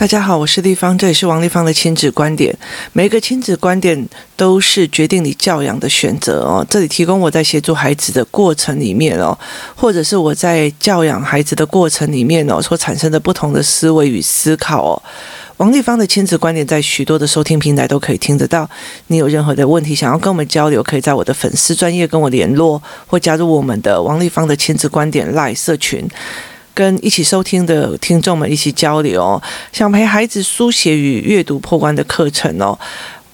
大家好，我是丽芳，这里是王丽芳的亲子观点。每一个亲子观点都是决定你教养的选择哦。这里提供我在协助孩子的过程里面哦，或者是我在教养孩子的过程里面哦，所产生的不同的思维与思考哦。王丽芳的亲子观点在许多的收听平台都可以听得到。你有任何的问题想要跟我们交流，可以在我的粉丝专业跟我联络，或加入我们的王丽芳的亲子观点 LINE 社群。跟一起收听的听众们一起交流，想陪孩子书写与阅读破关的课程哦，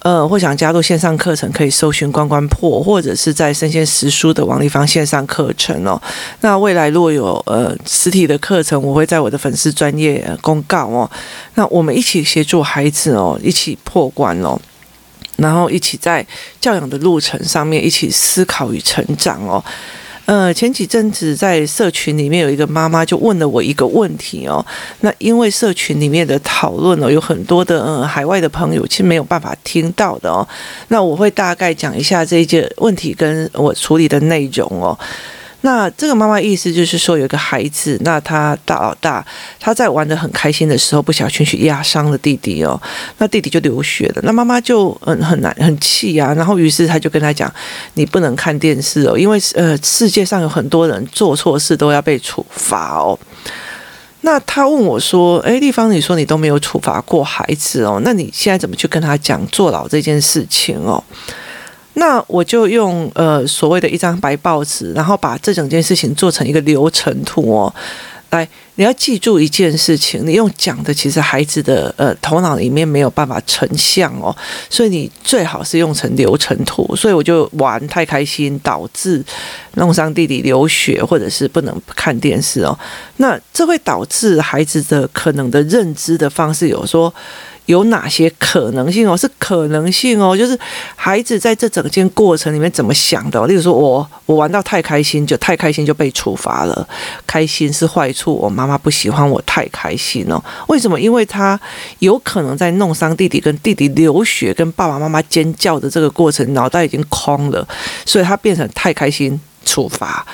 呃，或想加入线上课程，可以搜寻“关关破”或者是在生鲜时书的王立芳线上课程哦。那未来如果有呃实体的课程，我会在我的粉丝专业公告哦。那我们一起协助孩子哦，一起破关哦，然后一起在教养的路程上面一起思考与成长哦。呃，前几阵子在社群里面有一个妈妈就问了我一个问题哦，那因为社群里面的讨论哦，有很多的呃海外的朋友其实没有办法听到的哦，那我会大概讲一下这一件问题跟我处理的内容哦。那这个妈妈意思就是说，有一个孩子，那他大老大他在玩得很开心的时候，不小心去压伤了弟弟哦，那弟弟就流血了，那妈妈就很很难很气啊，然后于是他就跟他讲，你不能看电视哦，因为呃世界上有很多人做错事都要被处罚哦。那他问我说，诶，丽芳，你说你都没有处罚过孩子哦，那你现在怎么去跟他讲坐牢这件事情哦？那我就用呃所谓的一张白报纸，然后把这整件事情做成一个流程图哦。来，你要记住一件事情，你用讲的，其实孩子的呃头脑里面没有办法成像哦，所以你最好是用成流程图。所以我就玩太开心，导致弄伤弟弟流血，或者是不能看电视哦。那这会导致孩子的可能的认知的方式有说。有哪些可能性哦？是可能性哦，就是孩子在这整件过程里面怎么想的？例如说我我玩到太开心，就太开心就被处罚了。开心是坏处，我妈妈不喜欢我太开心哦。为什么？因为他有可能在弄伤弟弟，跟弟弟流血，跟爸爸妈妈尖叫的这个过程，脑袋已经空了，所以他变成太开心处罚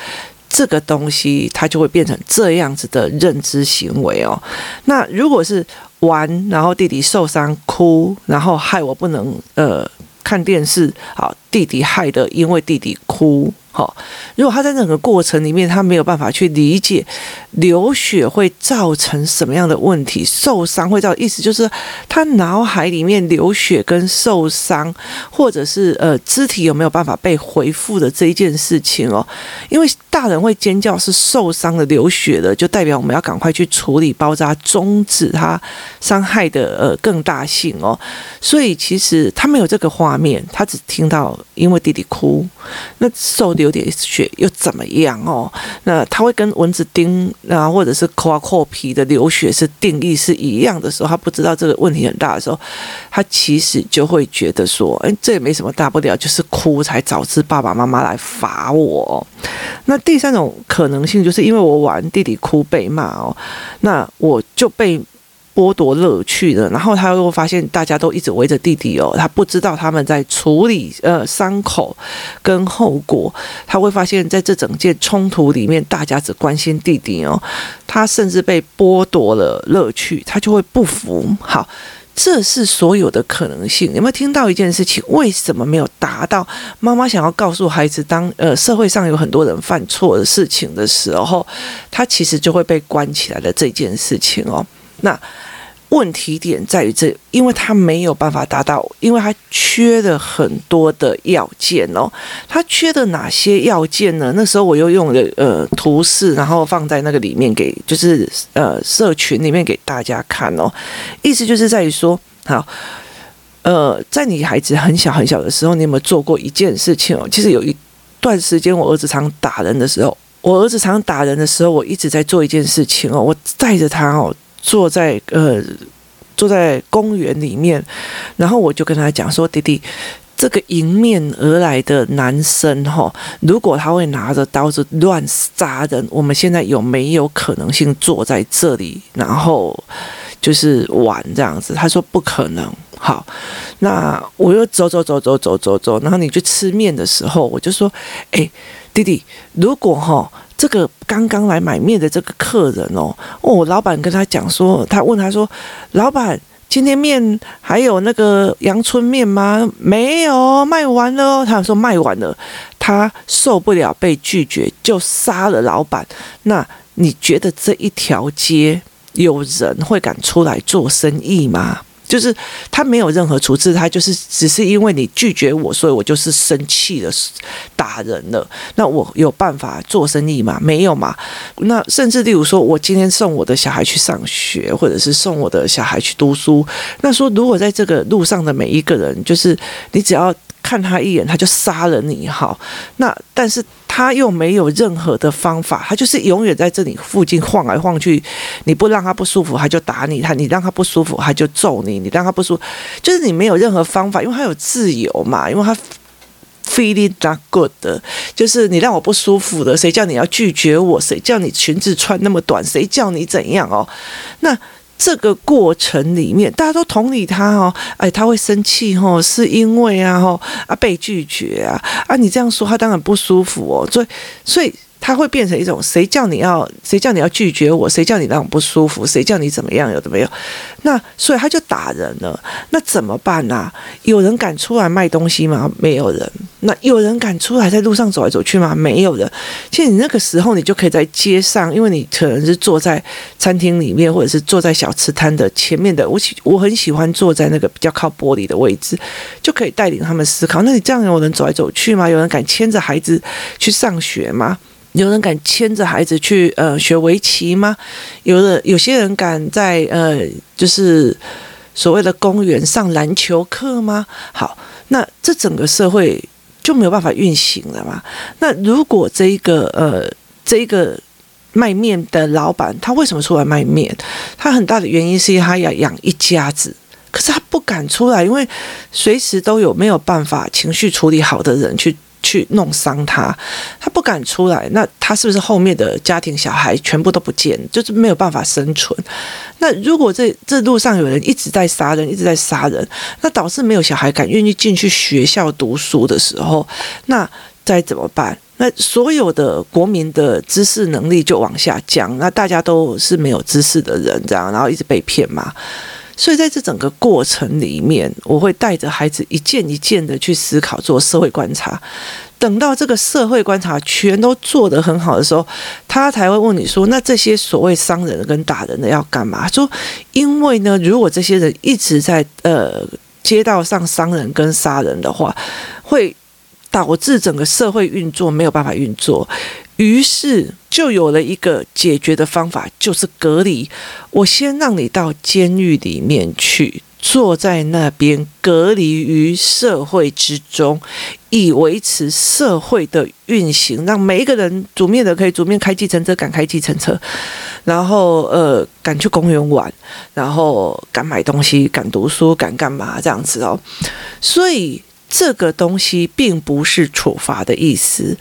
这个东西，他就会变成这样子的认知行为哦。那如果是玩，然后弟弟受伤哭，然后害我不能呃看电视，好，弟弟害的，因为弟弟哭。好，如果他在整个过程里面，他没有办法去理解流血会造成什么样的问题，受伤会造，意思就是他脑海里面流血跟受伤，或者是呃肢体有没有办法被恢复的这一件事情哦。因为大人会尖叫是受伤的流血的，就代表我们要赶快去处理包扎，终止他伤害的呃更大性哦。所以其实他没有这个画面，他只听到因为弟弟哭，那受。有点血又怎么样哦？那他会跟蚊子叮啊，或者是刮破皮的流血是定义是一样的时候，他不知道这个问题很大的时候，他其实就会觉得说，哎，这也没什么大不了，就是哭才导致爸爸妈妈来罚我。那第三种可能性就是因为我玩弟弟哭被骂哦，那我就被。剥夺乐趣的，然后他又发现大家都一直围着弟弟哦，他不知道他们在处理呃伤口跟后果，他会发现在这整件冲突里面，大家只关心弟弟哦，他甚至被剥夺了乐趣，他就会不服。好，这是所有的可能性。有没有听到一件事情？为什么没有达到妈妈想要告诉孩子，当呃社会上有很多人犯错的事情的时候，他其实就会被关起来的这件事情哦。那问题点在于这，因为他没有办法达到，因为他缺了很多的要件哦。他缺的哪些要件呢？那时候我又用了呃图示，然后放在那个里面给，就是呃社群里面给大家看哦。意思就是在于说，好，呃，在你孩子很小很小的时候，你有没有做过一件事情哦？其实有一段时间，我儿子常打人的时候，我儿子常打人的时候，我一直在做一件事情哦，我带着他哦。坐在呃，坐在公园里面，然后我就跟他讲说：“弟弟，这个迎面而来的男生哈，如果他会拿着刀子乱杀人，我们现在有没有可能性坐在这里，然后就是玩这样子？”他说：“不可能。”好，那我又走走走走走走走，然后你去吃面的时候，我就说：“哎，弟弟，如果哈。”这个刚刚来买面的这个客人哦，哦，老板跟他讲说，他问他说，老板。今天面还有那个阳春面吗？没有，卖完了。他说卖完了，他受不了被拒绝，就杀了老板。那你觉得这一条街有人会敢出来做生意吗？就是他没有任何处置，他就是只是因为你拒绝我，所以我就是生气了，打人了。那我有办法做生意吗？没有嘛。那甚至例如说，我今天送我的小孩去上学，或者是送我的小孩去读书，那说如果在这个路上的每一个人，就是你只要。看他一眼，他就杀了你，好，那但是他又没有任何的方法，他就是永远在这里附近晃来晃去。你不让他不舒服，他就打你；他你让他不舒服，他就揍你；你让他不舒服，就是你没有任何方法，因为他有自由嘛，因为他 feeling not good，就是你让我不舒服的，谁叫你要拒绝我？谁叫你裙子穿那么短？谁叫你怎样哦？那。这个过程里面，大家都同理他哦，哎，他会生气哦，是因为啊，哦啊被拒绝啊，啊你这样说他当然不舒服哦，所以所以。他会变成一种谁叫你要谁叫你要拒绝我，谁叫你让我不舒服，谁叫你怎么样，有的没有？那所以他就打人了。那怎么办呢、啊？有人敢出来卖东西吗？没有人。那有人敢出来在路上走来走去吗？没有人。其实你那个时候，你就可以在街上，因为你可能是坐在餐厅里面，或者是坐在小吃摊的前面的。我喜我很喜欢坐在那个比较靠玻璃的位置，就可以带领他们思考。那你这样有人走来走去吗？有人敢牵着孩子去上学吗？有人敢牵着孩子去呃学围棋吗？有的有些人敢在呃就是所谓的公园上篮球课吗？好，那这整个社会就没有办法运行了嘛？那如果这一个呃这一个卖面的老板，他为什么出来卖面？他很大的原因是因为他要养一家子，可是他不敢出来，因为随时都有没有办法情绪处理好的人去。去弄伤他，他不敢出来，那他是不是后面的家庭小孩全部都不见，就是没有办法生存？那如果这这路上有人一直在杀人，一直在杀人，那导致没有小孩敢愿意进去学校读书的时候，那该怎么办？那所有的国民的知识能力就往下降，那大家都是没有知识的人，这样然后一直被骗嘛。所以在这整个过程里面，我会带着孩子一件一件的去思考，做社会观察。等到这个社会观察全都做得很好的时候，他才会问你说：“那这些所谓伤人的跟打人的要干嘛？”说：“因为呢，如果这些人一直在呃街道上伤人跟杀人的话，会导致整个社会运作没有办法运作。”于是就有了一个解决的方法，就是隔离。我先让你到监狱里面去，坐在那边隔离于社会之中，以维持社会的运行，让每一个人煮面的可以煮面，开计程车敢开计程车，然后呃敢去公园玩，然后敢买东西，敢读书，敢干嘛这样子哦。所以这个东西并不是处罚的意思。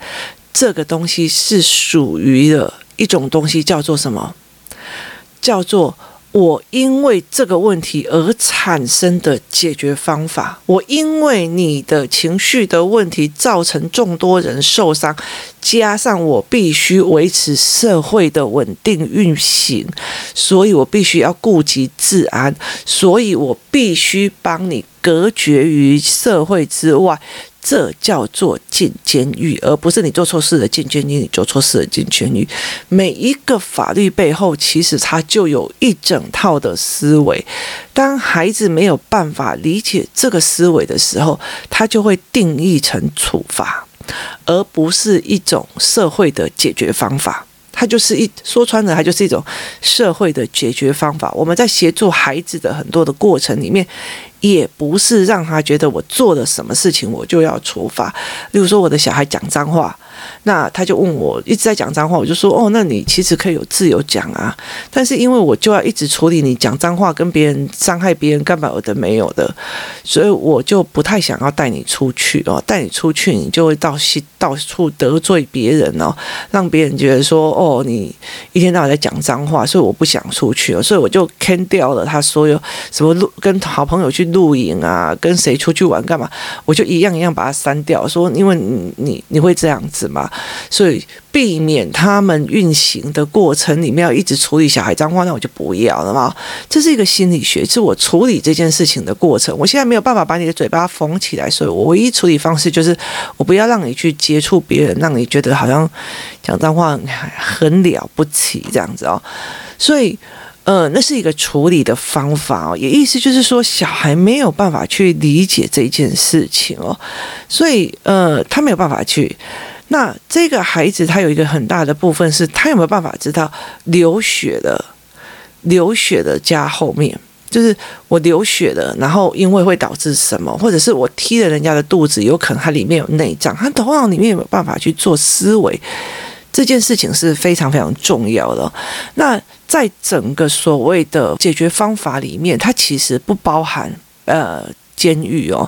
这个东西是属于的一种东西，叫做什么？叫做我因为这个问题而产生的解决方法。我因为你的情绪的问题造成众多人受伤，加上我必须维持社会的稳定运行，所以我必须要顾及治安，所以我必须帮你隔绝于社会之外。这叫做进监狱，而不是你做错事了进监狱，你做错事了进监狱。每一个法律背后，其实它就有一整套的思维。当孩子没有办法理解这个思维的时候，他就会定义成处罚，而不是一种社会的解决方法。它就是一说穿了，它就是一种社会的解决方法。我们在协助孩子的很多的过程里面。也不是让他觉得我做了什么事情我就要处罚。例如说，我的小孩讲脏话，那他就问我一直在讲脏话，我就说哦，那你其实可以有自由讲啊。但是因为我就要一直处理你讲脏话跟别人伤害别人干嘛有的没有的，所以我就不太想要带你出去哦。带你出去，你就会到西到处得罪别人哦，让别人觉得说哦，你一天到晚在讲脏话，所以我不想出去哦。所以我就 can 掉了他所有什么路跟好朋友去。露营啊，跟谁出去玩干嘛，我就一样一样把它删掉，说因为你你你会这样子嘛，所以避免他们运行的过程里面要一直处理小孩脏话，那我就不要了嘛。这是一个心理学，是我处理这件事情的过程。我现在没有办法把你的嘴巴缝起来，所以我唯一处理方式就是我不要让你去接触别人，让你觉得好像讲脏话很了不起这样子哦。所以。呃，那是一个处理的方法哦，也意思就是说，小孩没有办法去理解这件事情哦，所以呃，他没有办法去。那这个孩子他有一个很大的部分是，他有没有办法知道流血的，流血的加后面，就是我流血了，然后因为会导致什么，或者是我踢了人家的肚子，有可能他里面有内脏，他头脑里面有没有办法去做思维？这件事情是非常非常重要的。那在整个所谓的解决方法里面，它其实不包含呃监狱哦。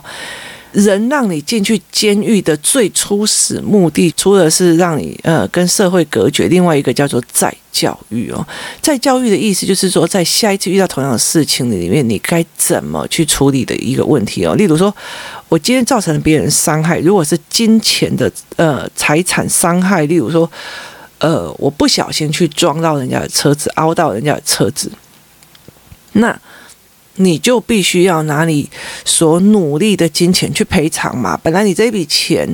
人让你进去监狱的最初始目的，除了是让你呃跟社会隔绝，另外一个叫做再教育哦。再教育的意思就是说，在下一次遇到同样的事情里面，你该怎么去处理的一个问题哦。例如说，我今天造成了别人伤害，如果是金钱的呃财产伤害，例如说，呃，我不小心去撞到人家的车子，凹到人家的车子，那。你就必须要拿你所努力的金钱去赔偿嘛。本来你这笔钱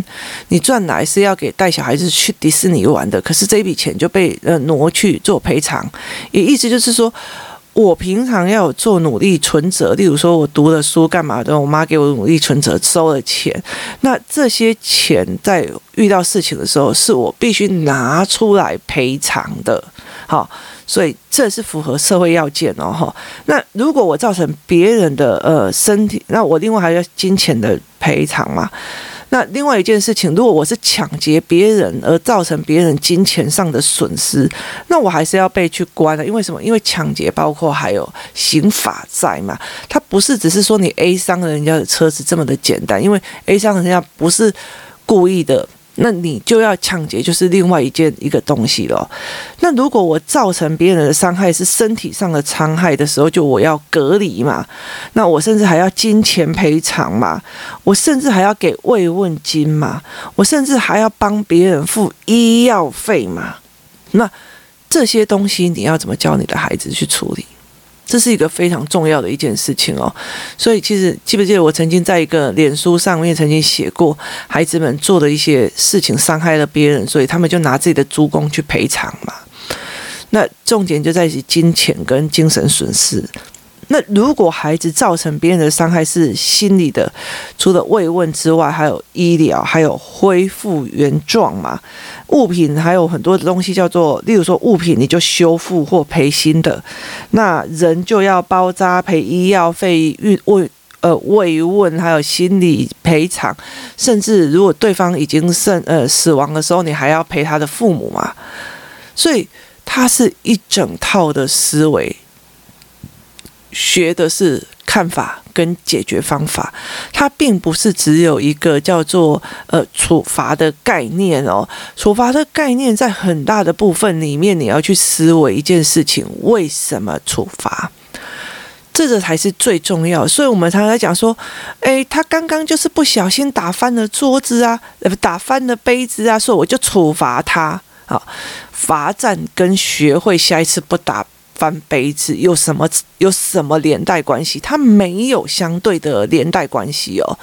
你赚来是要给带小孩子去迪士尼玩的，可是这笔钱就被呃挪去做赔偿。也意思就是说，我平常要有做努力存折，例如说我读了书干嘛的，我妈给我努力存折收了钱，那这些钱在遇到事情的时候，是我必须拿出来赔偿的。好。所以这是符合社会要件哦，哈。那如果我造成别人的呃身体，那我另外还要金钱的赔偿嘛？那另外一件事情，如果我是抢劫别人而造成别人金钱上的损失，那我还是要被去关的。因为什么？因为抢劫包括还有刑法在嘛，它不是只是说你 A 伤了人家的车子这么的简单，因为 A 伤人家不是故意的。那你就要抢劫，就是另外一件一个东西了。那如果我造成别人的伤害是身体上的伤害的时候，就我要隔离嘛。那我甚至还要金钱赔偿嘛。我甚至还要给慰问金嘛。我甚至还要帮别人付医药费嘛。那这些东西你要怎么教你的孩子去处理？这是一个非常重要的一件事情哦，所以其实记不记得我曾经在一个脸书上面曾经写过，孩子们做的一些事情伤害了别人，所以他们就拿自己的猪工去赔偿嘛。那重点就在于金钱跟精神损失。那如果孩子造成别人的伤害是心理的，除了慰问之外，还有医疗，还有恢复原状嘛？物品还有很多的东西叫做，例如说物品你就修复或赔新的，那人就要包扎赔医药费、运慰呃慰问，还有心理赔偿，甚至如果对方已经剩呃死亡的时候，你还要赔他的父母嘛？所以它是一整套的思维。学的是看法跟解决方法，它并不是只有一个叫做呃处罚的概念哦。处罚的概念在很大的部分里面，你要去思维一件事情：为什么处罚？这个才是最重要。所以我们常常讲说，诶，他刚刚就是不小心打翻了桌子啊，打翻了杯子啊，所以我就处罚他。好，罚站跟学会下一次不打。翻杯子有什么有什么连带关系？它没有相对的连带关系哦，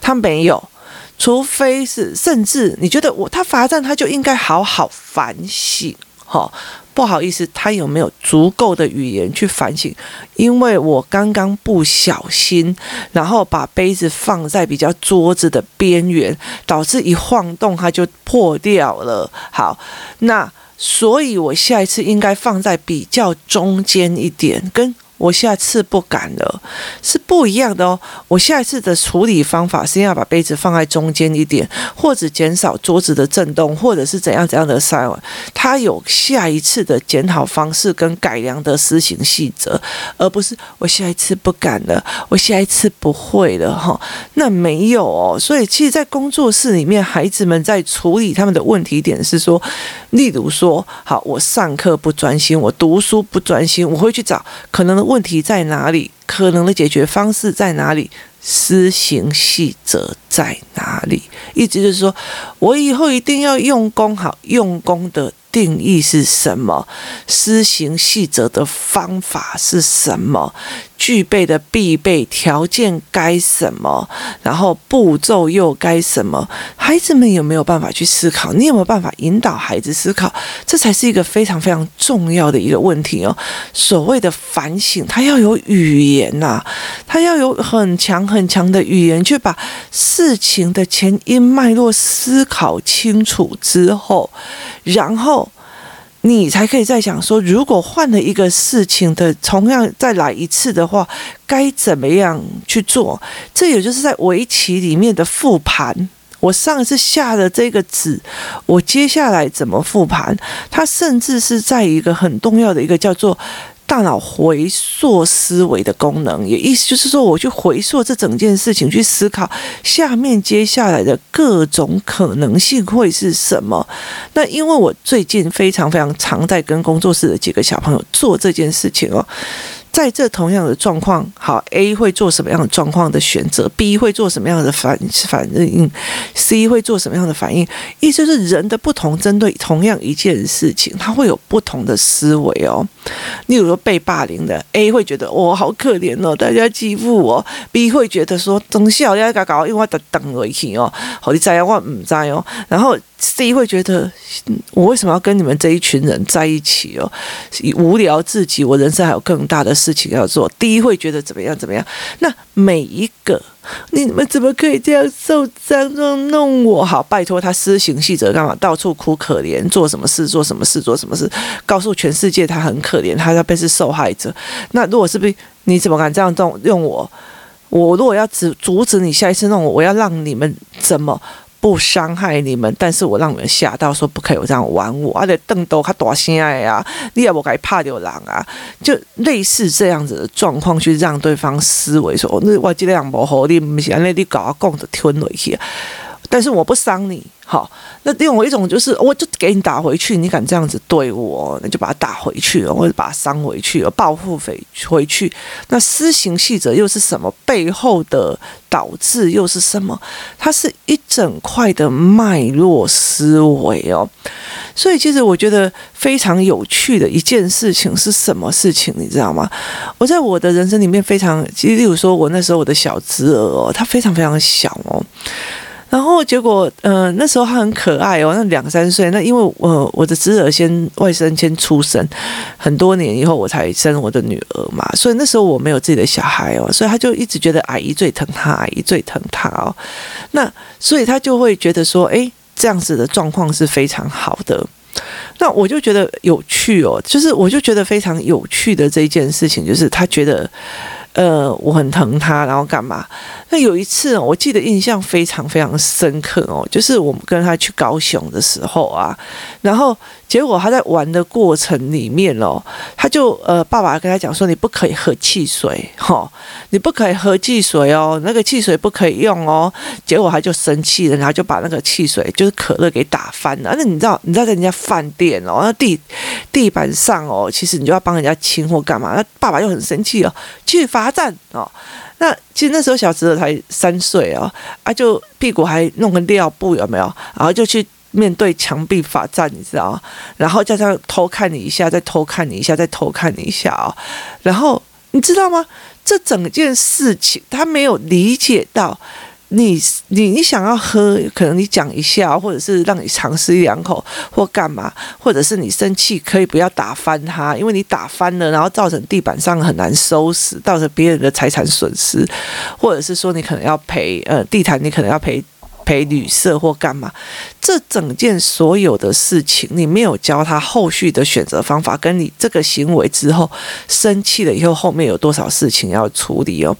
它没有，除非是甚至你觉得我他罚站，他就应该好好反省，哈，不好意思，他有没有足够的语言去反省？因为我刚刚不小心，然后把杯子放在比较桌子的边缘，导致一晃动它就破掉了。好，那。所以，我下一次应该放在比较中间一点，跟。我下次不敢了，是不一样的哦。我下一次的处理方法是要把杯子放在中间一点，或者减少桌子的震动，或者是怎样怎样的塞碗。它有下一次的检讨方式跟改良的施行细则，而不是我下一次不敢了，我下一次不会了哈。那没有哦。所以，其实，在工作室里面，孩子们在处理他们的问题点是说，例如说，好，我上课不专心，我读书不专心，我会去找可能。问题在哪里？可能的解决方式在哪里？施行细则在哪里？意思就是说，我以后一定要用功好，用功的。定义是什么？施行细则的方法是什么？具备的必备条件该什么？然后步骤又该什么？孩子们有没有办法去思考？你有没有办法引导孩子思考？这才是一个非常非常重要的一个问题哦。所谓的反省，他要有语言呐，他要有很强很强的语言，去把事情的前因脉络思考清楚之后，然后。你才可以再想说，如果换了一个事情的同样再来一次的话，该怎么样去做？这也就是在围棋里面的复盘。我上次下的这个子，我接下来怎么复盘？它甚至是在一个很重要的一个叫做。大脑回溯思维的功能，也意思就是说，我去回溯这整件事情，去思考下面接下来的各种可能性会是什么。那因为我最近非常非常常在跟工作室的几个小朋友做这件事情哦。在这同样的状况，好，A 会做什么样的状况的选择，B 会做什么样的反反应，C 会做什么样的反应？意思是人的不同，针对同样一件事情，他会有不同的思维哦。例如说被霸凌的 A 会觉得我、哦、好可怜哦，大家欺负我；B 会觉得说等下要搞搞，因为我等等回去哦，好你在我唔在哦，然后。C 会觉得我为什么要跟你们这一群人在一起哦？无聊至极，我人生还有更大的事情要做。D 会觉得怎么样怎么样？那每一个你们怎么可以这样受伤这样弄我？好，拜托他施行细则干嘛？到处哭可怜，做什么事做什么事做什么事，告诉全世界他很可怜，他要被是受害者。那如果是被你怎么敢这样动用我？我如果要阻阻止你下一次弄我，我要让你们怎么？不伤害你们，但是我让你们吓到，说不可以有这样玩我，而且瞪都他多心爱啊，你也不该怕流浪啊，就类似这样子的状况，去让对方思维说，那我这样不好，你不是安尼你搞啊讲着吞回去，但是我不伤你。好，那另外一种就是，我就给你打回去，你敢这样子对我，那就把它打回去了，或者把它伤回去了，报复回回去。那施行细则又是什么？背后的导致又是什么？它是一整块的脉络思维哦。所以，其实我觉得非常有趣的一件事情是什么事情？你知道吗？我在我的人生里面非常，其实例如说，我那时候我的小侄儿哦，他非常非常小哦。然后结果，呃，那时候他很可爱哦，那两三岁。那因为我、我的侄儿先外甥先出生，很多年以后我才生我的女儿嘛，所以那时候我没有自己的小孩哦，所以他就一直觉得阿姨最疼他，阿姨最疼他哦。那所以他就会觉得说，哎，这样子的状况是非常好的。那我就觉得有趣哦，就是我就觉得非常有趣的这一件事情，就是他觉得。呃，我很疼他，然后干嘛？那有一次，我记得印象非常非常深刻哦，就是我们跟他去高雄的时候啊，然后。结果他在玩的过程里面哦，他就呃，爸爸跟他讲说，你不可以喝汽水，哈，你不可以喝汽水哦，那个汽水不可以用哦。结果他就生气了，然后就把那个汽水就是可乐给打翻了。那你知道你知道在人家饭店哦，那地地板上哦，其实你就要帮人家清或干嘛？那爸爸又很生气哦，去罚站哦。那其实那时候小侄子才三岁哦，啊，就屁股还弄个尿布有没有？然后就去。面对墙壁罚站，你知道？然后叫他偷看你一下，再偷看你一下，再偷看你一下啊！然后你知道吗？这整件事情他没有理解到你，你你你想要喝，可能你讲一下，或者是让你尝试一两口，或干嘛，或者是你生气可以不要打翻它，因为你打翻了，然后造成地板上很难收拾，造成别人的财产损失，或者是说你可能要赔呃地毯，你可能要赔。陪旅社或干嘛？这整件所有的事情，你没有教他后续的选择方法，跟你这个行为之后生气了以后，后面有多少事情要处理哦？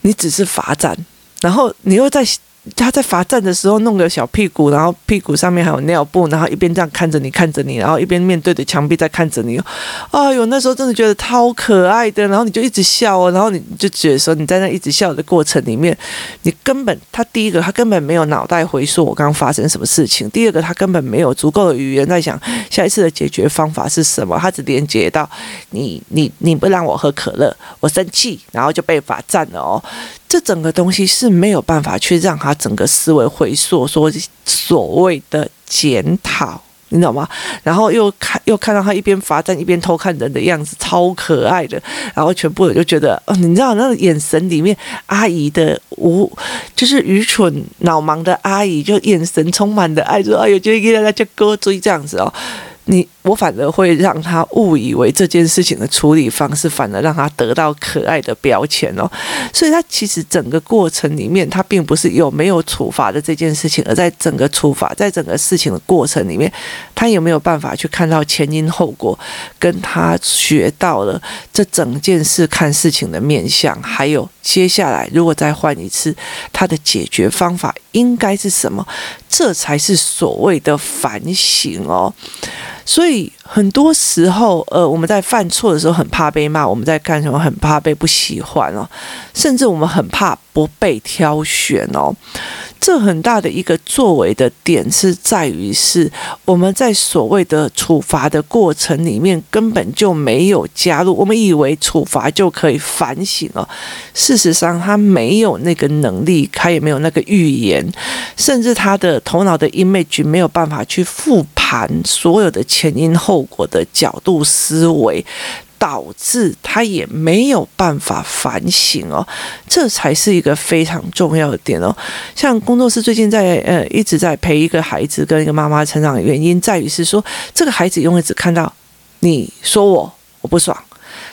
你只是罚站，然后你又在他在罚站的时候弄个小屁股，然后屁股上面还有尿布，然后一边这样看着你，看着你，然后一边面对着墙壁在看着你。哎呦，那时候真的觉得超可爱的，然后你就一直笑哦，然后你就觉得说你在那一直笑的过程里面，你根本他第一个他根本没有脑袋回溯我刚刚发生什么事情，第二个他根本没有足够的语言在想下一次的解决方法是什么，他只连接到你你你不让我喝可乐，我生气，然后就被罚站了哦。这整个东西是没有办法去让他整个思维回溯，说所谓的检讨，你知道吗？然后又看又看到他一边罚站一边偷看人的样子，超可爱的。然后全部人就觉得，哦，你知道那个眼神里面，阿姨的无就是愚蠢脑盲的阿姨，就眼神充满的爱，说：“哎呦，就应该在叫哥追这样子哦。”你我反而会让他误以为这件事情的处理方式，反而让他得到可爱的标签哦。所以，他其实整个过程里面，他并不是有没有处罚的这件事情，而在整个处罚，在整个事情的过程里面，他有没有办法去看到前因后果，跟他学到了这整件事看事情的面相，还有接下来如果再换一次，他的解决方法应该是什么？这才是所谓的反省哦。所以很多时候，呃，我们在犯错的时候很怕被骂，我们在干什么很怕被不喜欢哦，甚至我们很怕不被挑选哦。这很大的一个作为的点是在于是我们在所谓的处罚的过程里面根本就没有加入，我们以为处罚就可以反省了，事实上他没有那个能力，他也没有那个预言，甚至他的头脑的 image 没有办法去复盘所有的前因后果的角度思维。导致他也没有办法反省哦，这才是一个非常重要的点哦。像工作室最近在呃一直在陪一个孩子跟一个妈妈成长原因，在于是说这个孩子永远只看到你说我我不爽，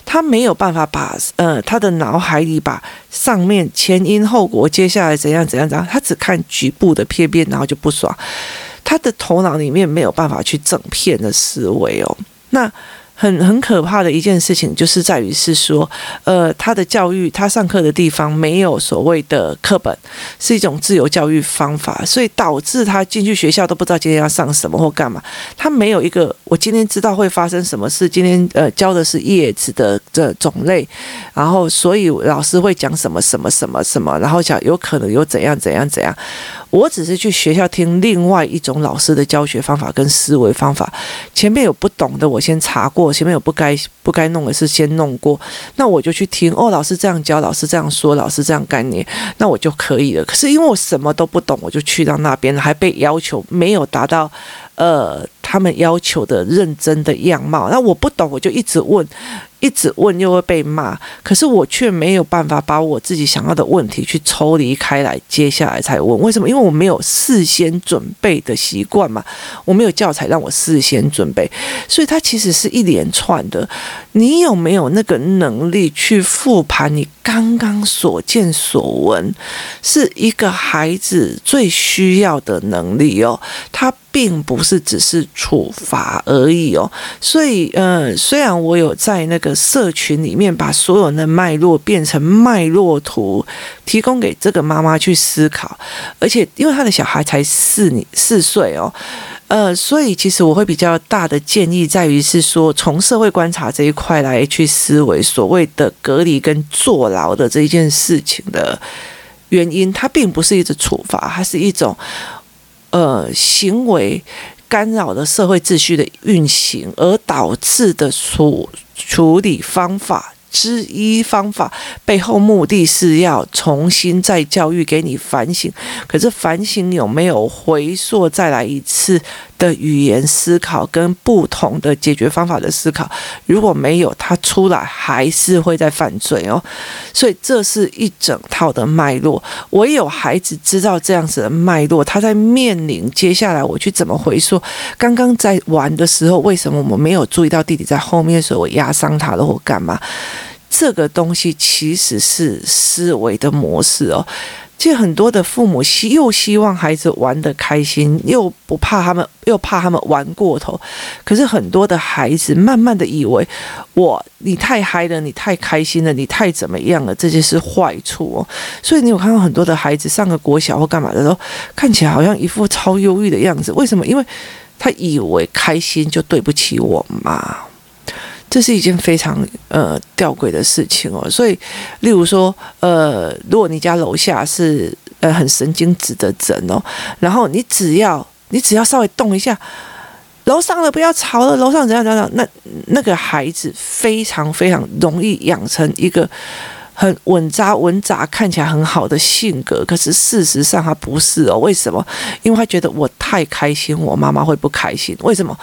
他没有办法把呃他的脑海里把上面前因后果接下来怎样怎样怎样，他只看局部的片面，然后就不爽，他的头脑里面没有办法去整片的思维哦，那。很很可怕的一件事情，就是在于是说，呃，他的教育，他上课的地方没有所谓的课本，是一种自由教育方法，所以导致他进去学校都不知道今天要上什么或干嘛，他没有一个我今天知道会发生什么事，今天呃教的是叶子的这种类，然后所以老师会讲什么什么什么什么，然后讲有可能有怎样怎样怎样。我只是去学校听另外一种老师的教学方法跟思维方法，前面有不懂的，我先查过；前面有不该不该弄的事先弄过，那我就去听。哦，老师这样教，老师这样说，老师这样概念，那我就可以了。可是因为我什么都不懂，我就去到那边，还被要求没有达到，呃，他们要求的认真的样貌。那我不懂，我就一直问。一直问又会被骂，可是我却没有办法把我自己想要的问题去抽离开来，接下来才问。为什么？因为我没有事先准备的习惯嘛，我没有教材让我事先准备，所以它其实是一连串的。你有没有那个能力去复盘你刚刚所见所闻？是一个孩子最需要的能力哦，他并不是只是处罚而已哦。所以，呃，虽然我有在那个。社群里面把所有的脉络变成脉络图，提供给这个妈妈去思考。而且，因为他的小孩才四四岁哦，呃，所以其实我会比较大的建议在于是说，从社会观察这一块来去思维所谓的隔离跟坐牢的这一件事情的原因，它并不是一种处罚，它是一种呃行为干扰了社会秩序的运行而导致的处。处理方法之一，方法背后目的是要重新再教育给你反省，可是反省有没有回溯再来一次的语言思考跟不同的解决方法的思考？如果没有，他出来还是会在犯罪哦。所以这是一整套的脉络，唯有孩子知道这样子的脉络，他在面临接下来我去怎么回溯。刚刚在玩的时候，为什么我没有注意到弟弟在后面，所以我压伤他了或干嘛？这个东西其实是思维的模式哦。其实很多的父母希又希望孩子玩得开心，又不怕他们，又怕他们玩过头。可是很多的孩子慢慢的以为，我你太嗨了，你太开心了，你太怎么样了，这些是坏处哦。所以你有看到很多的孩子上个国小或干嘛的时候，看起来好像一副超忧郁的样子。为什么？因为他以为开心就对不起我妈。这是一件非常呃吊诡的事情哦，所以，例如说，呃，如果你家楼下是呃很神经质的人哦，然后你只要你只要稍微动一下，楼上的不要吵了，楼上怎样怎样，那那个孩子非常非常容易养成一个很稳扎稳扎、看起来很好的性格，可是事实上他不是哦。为什么？因为他觉得我太开心，我妈妈会不开心。为什么？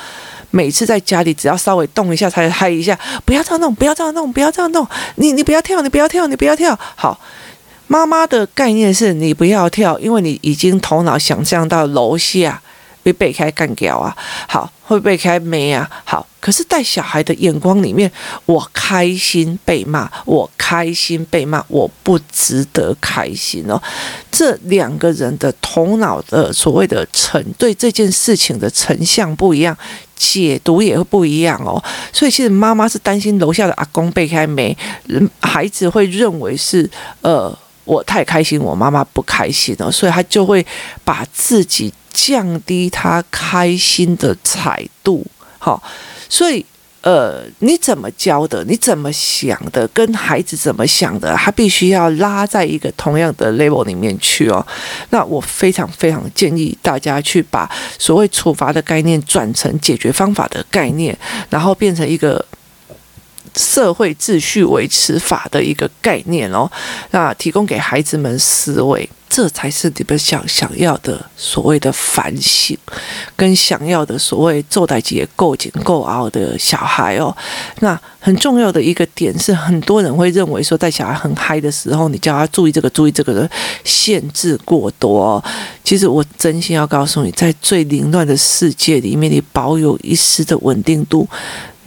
每次在家里，只要稍微动一下，才嗨一下，不要这样弄，不要这样弄，不要这样弄。你你不要跳，你不要跳，你不要跳。好，妈妈的概念是你不要跳，因为你已经头脑想象到楼下被被开干掉啊。好，会被开没啊？好，可是带小孩的眼光里面，我开心被骂，我开心被骂，我不值得开心哦。这两个人的头脑的所谓的成对这件事情的成像不一样。解读也会不一样哦，所以其实妈妈是担心楼下的阿公被开没，孩子会认为是呃我太开心，我妈妈不开心了，所以他就会把自己降低他开心的彩度，好，所以。呃，你怎么教的？你怎么想的？跟孩子怎么想的？他必须要拉在一个同样的 level 里面去哦。那我非常非常建议大家去把所谓处罚的概念转成解决方法的概念，然后变成一个社会秩序维持法的一个概念哦。那提供给孩子们思维。这才是你们想想要的所谓的反省，跟想要的所谓做代结构紧够熬的小孩哦。那很重要的一个点是，很多人会认为说，在小孩很嗨的时候，你叫他注意这个注意这个的限制过多。其实我真心要告诉你，在最凌乱的世界里面，你保有一丝的稳定度。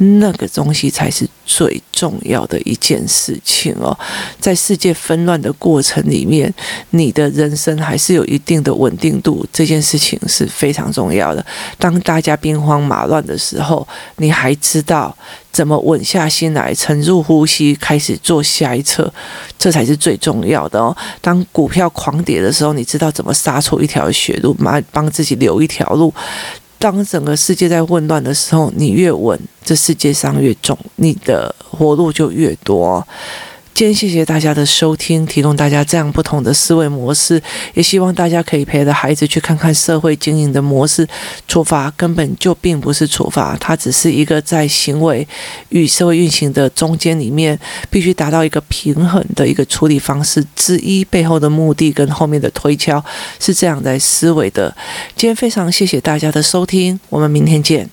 那个东西才是最重要的一件事情哦，在世界纷乱的过程里面，你的人生还是有一定的稳定度，这件事情是非常重要的。当大家兵荒马乱的时候，你还知道怎么稳下心来，沉入呼吸，开始做下一策，这才是最重要的哦。当股票狂跌的时候，你知道怎么杀出一条血路，帮帮自己留一条路。当整个世界在混乱的时候，你越稳，这世界上越重，你的活路就越多。先谢谢大家的收听，提供大家这样不同的思维模式，也希望大家可以陪着孩子去看看社会经营的模式。处罚根本就并不是处罚，它只是一个在行为与社会运行的中间里面，必须达到一个平衡的一个处理方式之一。背后的目的跟后面的推敲是这样在思维的。今天非常谢谢大家的收听，我们明天见。